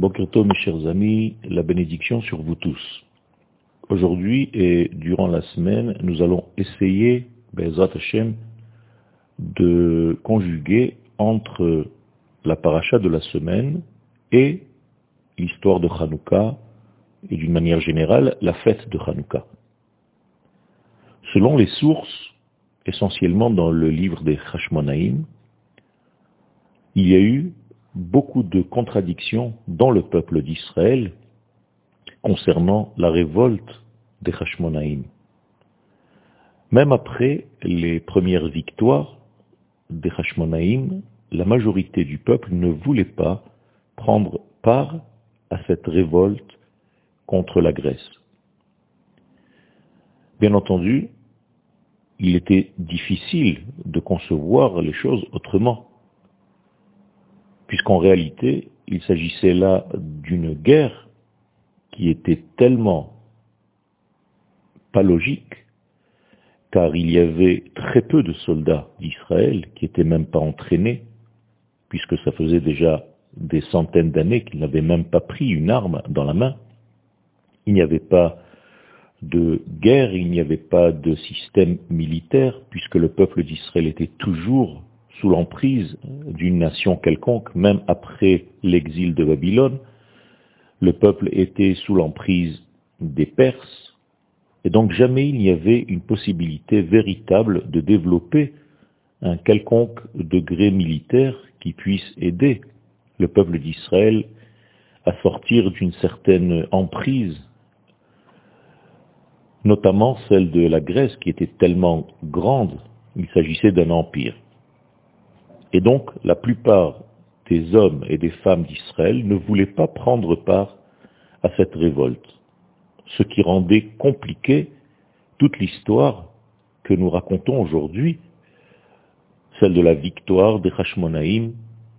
Bokerto, mes chers amis, la bénédiction sur vous tous. Aujourd'hui et durant la semaine, nous allons essayer, Bezat Hashem, de conjuguer entre la paracha de la semaine et l'histoire de Hanouka et d'une manière générale la fête de Hanouka. Selon les sources, essentiellement dans le livre des Hashmonaïm, il y a eu beaucoup de contradictions dans le peuple d'Israël concernant la révolte des Hashmonaïm. Même après les premières victoires des Hashmonaïm, la majorité du peuple ne voulait pas prendre part à cette révolte contre la Grèce. Bien entendu, il était difficile de concevoir les choses autrement puisqu'en réalité, il s'agissait là d'une guerre qui était tellement pas logique, car il y avait très peu de soldats d'Israël qui n'étaient même pas entraînés, puisque ça faisait déjà des centaines d'années qu'ils n'avaient même pas pris une arme dans la main. Il n'y avait pas de guerre, il n'y avait pas de système militaire, puisque le peuple d'Israël était toujours sous l'emprise d'une nation quelconque, même après l'exil de Babylone. Le peuple était sous l'emprise des Perses, et donc jamais il n'y avait une possibilité véritable de développer un quelconque degré militaire qui puisse aider le peuple d'Israël à sortir d'une certaine emprise, notamment celle de la Grèce qui était tellement grande, il s'agissait d'un empire. Et donc, la plupart des hommes et des femmes d'Israël ne voulaient pas prendre part à cette révolte, ce qui rendait compliqué toute l'histoire que nous racontons aujourd'hui, celle de la victoire des Hashmonaïm,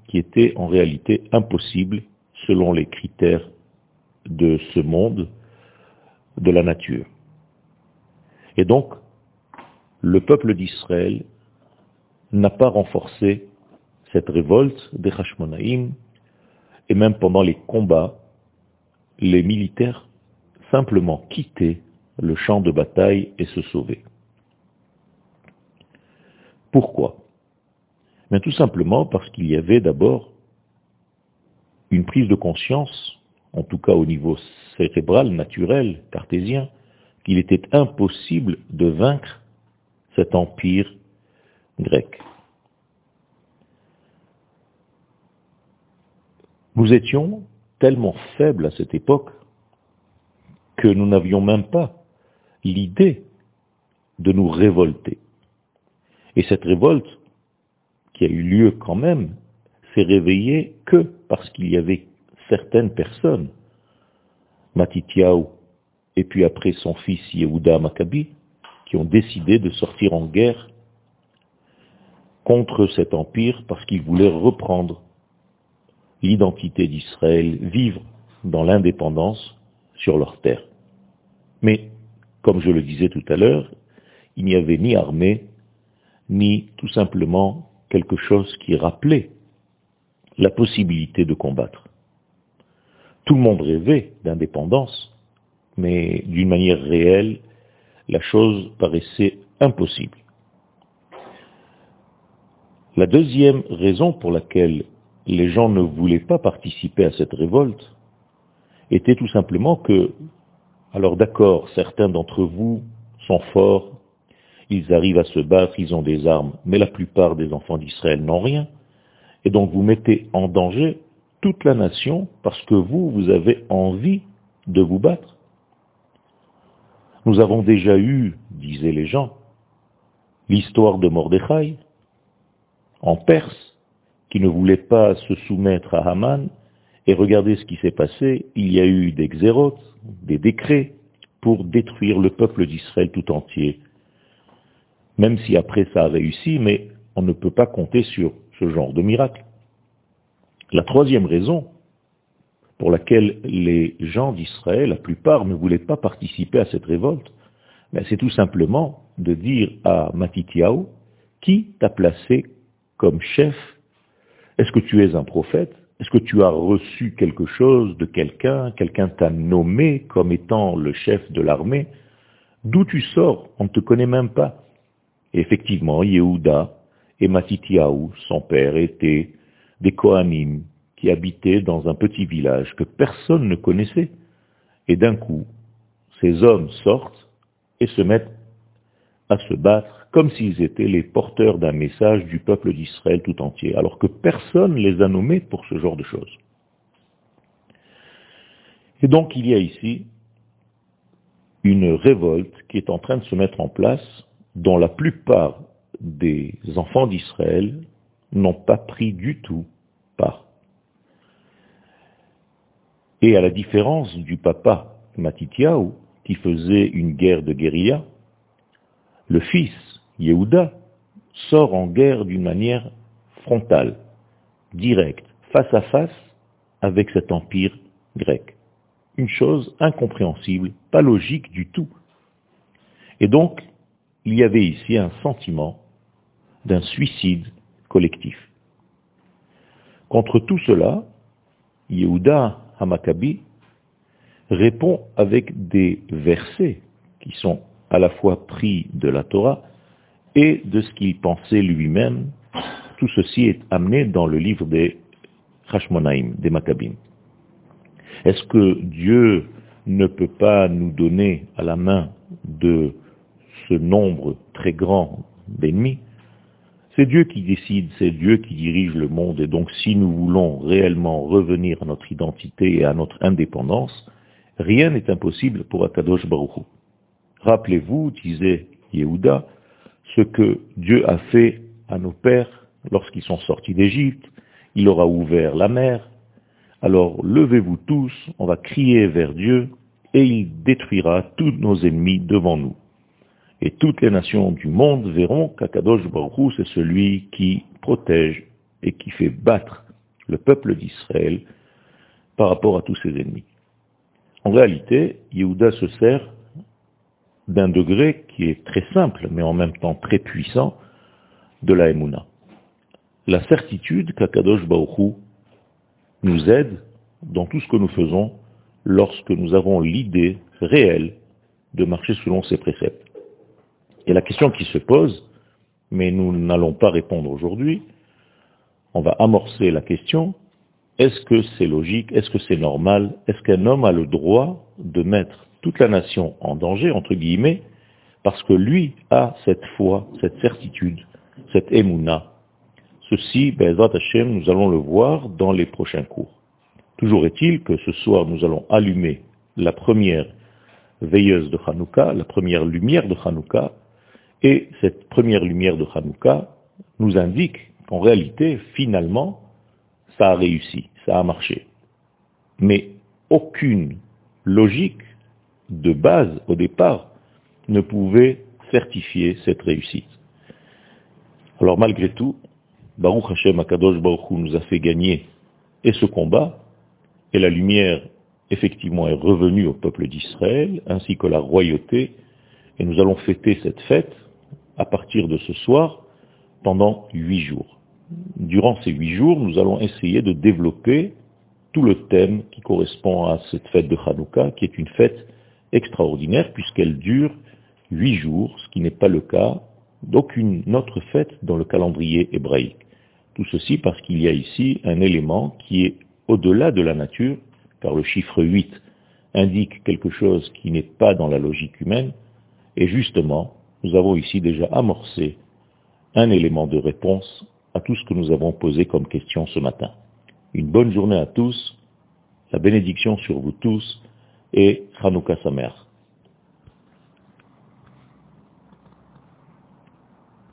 qui était en réalité impossible selon les critères de ce monde, de la nature. Et donc, le peuple d'Israël n'a pas renforcé cette révolte des Hashmonaïm, et même pendant les combats, les militaires simplement quittaient le champ de bataille et se sauvaient. Pourquoi? Mais Tout simplement parce qu'il y avait d'abord une prise de conscience, en tout cas au niveau cérébral, naturel, cartésien, qu'il était impossible de vaincre cet empire grec. Nous étions tellement faibles à cette époque que nous n'avions même pas l'idée de nous révolter. Et cette révolte, qui a eu lieu quand même, s'est réveillée que parce qu'il y avait certaines personnes, Matityahu et puis après son fils Yehuda Maccabi, qui ont décidé de sortir en guerre contre cet empire parce qu'ils voulaient reprendre l'identité d'Israël, vivre dans l'indépendance sur leur terre. Mais, comme je le disais tout à l'heure, il n'y avait ni armée, ni tout simplement quelque chose qui rappelait la possibilité de combattre. Tout le monde rêvait d'indépendance, mais d'une manière réelle, la chose paraissait impossible. La deuxième raison pour laquelle les gens ne voulaient pas participer à cette révolte était tout simplement que, alors d'accord, certains d'entre vous sont forts, ils arrivent à se battre, ils ont des armes, mais la plupart des enfants d'Israël n'ont rien, et donc vous mettez en danger toute la nation parce que vous, vous avez envie de vous battre. Nous avons déjà eu, disaient les gens, l'histoire de Mordechai en Perse, qui ne voulait pas se soumettre à Haman, et regardez ce qui s'est passé, il y a eu des xérotes, des décrets, pour détruire le peuple d'Israël tout entier. Même si après ça a réussi, mais on ne peut pas compter sur ce genre de miracle. La troisième raison pour laquelle les gens d'Israël, la plupart, ne voulaient pas participer à cette révolte, ben, c'est tout simplement de dire à Matityahu, qui t'a placé comme chef est-ce que tu es un prophète? Est-ce que tu as reçu quelque chose de quelqu'un? Quelqu'un t'a nommé comme étant le chef de l'armée? D'où tu sors? On ne te connaît même pas. Et effectivement, Yehuda et Matityahu, son père, étaient des Kohanim qui habitaient dans un petit village que personne ne connaissait. Et d'un coup, ces hommes sortent et se mettent à se battre comme s'ils étaient les porteurs d'un message du peuple d'Israël tout entier, alors que personne ne les a nommés pour ce genre de choses. Et donc il y a ici une révolte qui est en train de se mettre en place, dont la plupart des enfants d'Israël n'ont pas pris du tout part. Et à la différence du papa Matityahu, qui faisait une guerre de guérilla, le fils, Yehuda, sort en guerre d'une manière frontale, directe, face à face avec cet empire grec. Une chose incompréhensible, pas logique du tout. Et donc, il y avait ici un sentiment d'un suicide collectif. Contre tout cela, Yehuda Hamakabi répond avec des versets qui sont à la fois pris de la Torah et de ce qu'il pensait lui-même. Tout ceci est amené dans le livre des Hashmonaim, des Maccabim. Est-ce que Dieu ne peut pas nous donner à la main de ce nombre très grand d'ennemis? C'est Dieu qui décide, c'est Dieu qui dirige le monde, et donc si nous voulons réellement revenir à notre identité et à notre indépendance, rien n'est impossible pour Akadosh Baruch Rappelez-vous, disait Yehuda, ce que Dieu a fait à nos pères lorsqu'ils sont sortis d'Égypte. Il leur a ouvert la mer, alors levez-vous tous, on va crier vers Dieu, et il détruira tous nos ennemis devant nous. Et toutes les nations du monde verront qu'Akadosh Baruch c'est celui qui protège et qui fait battre le peuple d'Israël par rapport à tous ses ennemis. En réalité, Yehuda se sert d'un degré qui est très simple, mais en même temps très puissant, de la Emouna. La certitude qu'Akadosh Baruch nous aide dans tout ce que nous faisons lorsque nous avons l'idée réelle de marcher selon ses préceptes. Et la question qui se pose, mais nous n'allons pas répondre aujourd'hui, on va amorcer la question, est-ce que c'est logique, est-ce que c'est normal, est-ce qu'un homme a le droit de mettre toute la nation en danger, entre guillemets, parce que lui a cette foi, cette certitude, cette émouna, Ceci, Bezrat Hashem, nous allons le voir dans les prochains cours. Toujours est-il que ce soir, nous allons allumer la première veilleuse de Hanouka, la première lumière de Hanouka, et cette première lumière de Hanouka nous indique qu'en réalité, finalement, ça a réussi, ça a marché. Mais aucune logique de base au départ ne pouvait certifier cette réussite. Alors malgré tout, Baruch Hashem Akadosh Baruch nous a fait gagner et ce combat, et la lumière effectivement est revenue au peuple d'Israël, ainsi que la royauté, et nous allons fêter cette fête à partir de ce soir pendant huit jours. Durant ces huit jours, nous allons essayer de développer tout le thème qui correspond à cette fête de Hanouka, qui est une fête extraordinaire puisqu'elle dure huit jours, ce qui n'est pas le cas d'aucune autre fête dans le calendrier hébraïque. Tout ceci parce qu'il y a ici un élément qui est au-delà de la nature, car le chiffre 8 indique quelque chose qui n'est pas dans la logique humaine, et justement, nous avons ici déjà amorcé un élément de réponse à tout ce que nous avons posé comme question ce matin. Une bonne journée à tous, la bénédiction sur vous tous, et Hanouka Samer.